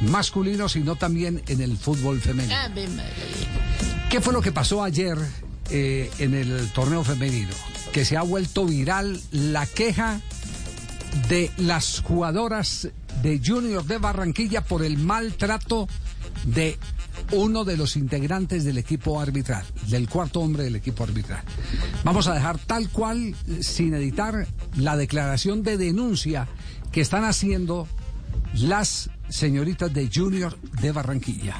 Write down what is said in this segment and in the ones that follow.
masculino, sino también en el fútbol femenino. ¿Qué fue lo que pasó ayer eh, en el torneo femenino? Que se ha vuelto viral la queja de las jugadoras de Junior de Barranquilla por el maltrato de uno de los integrantes del equipo arbitral, del cuarto hombre del equipo arbitral. Vamos a dejar tal cual, sin editar, la declaración de denuncia que están haciendo las señoritas de Junior de Barranquilla.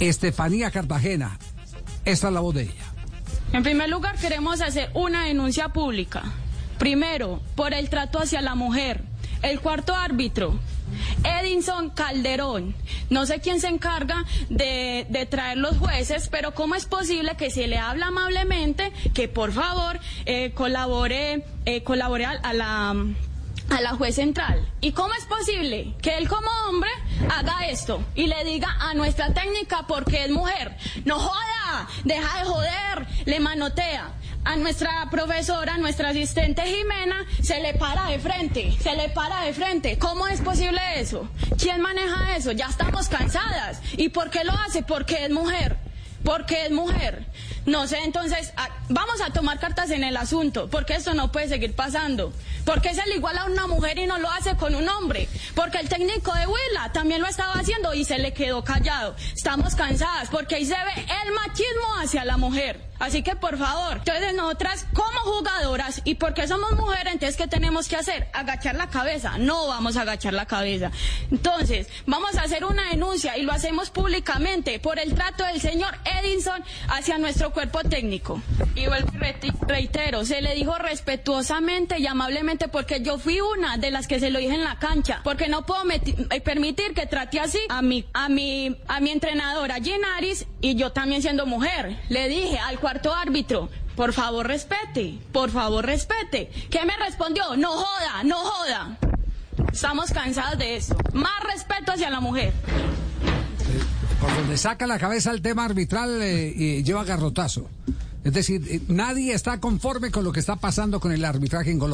Estefanía Cartagena, esta es la voz de ella. En primer lugar, queremos hacer una denuncia pública. Primero, por el trato hacia la mujer. El cuarto árbitro, Edinson Calderón. No sé quién se encarga de, traer los jueces, pero ¿cómo es posible que se le habla amablemente que por favor eh, colabore, eh, a la a la juez central. ¿Y cómo es posible que él como hombre haga esto y le diga a nuestra técnica porque es mujer, no joda, deja de joder, le manotea? A nuestra profesora, nuestra asistente Jimena, se le para de frente, se le para de frente. ¿Cómo es posible eso? ¿Quién maneja eso? Ya estamos cansadas. ¿Y por qué lo hace? Porque es mujer. Porque es mujer. No sé, entonces a, vamos a tomar cartas en el asunto, porque esto no puede seguir pasando. Porque se le iguala a una mujer y no lo hace con un hombre. Porque el técnico de Huila también lo estaba haciendo y se le quedó callado. Estamos cansadas porque ahí se ve el machismo hacia la mujer. Así que por favor, entonces nosotras como jugadoras y porque somos mujeres, entonces ¿qué tenemos que hacer? Agachar la cabeza. No vamos a agachar la cabeza. Entonces, vamos a hacer una denuncia y lo hacemos públicamente por el trato del señor Edinson hacia nuestro cuerpo técnico. Y reitero, se le dijo respetuosamente y amablemente porque yo fui una de las que se lo dije en la cancha, porque no puedo permitir que trate así a mi, a mi, a mi entrenadora Ginaris y yo también siendo mujer. Le dije al cuarto árbitro, por favor respete, por favor respete. ¿Qué me respondió? No joda, no joda. Estamos cansados de eso. Más respeto hacia la mujer. Por donde saca la cabeza el tema arbitral eh, y lleva garrotazo. Es decir, eh, nadie está conforme con lo que está pasando con el arbitraje en Colombia.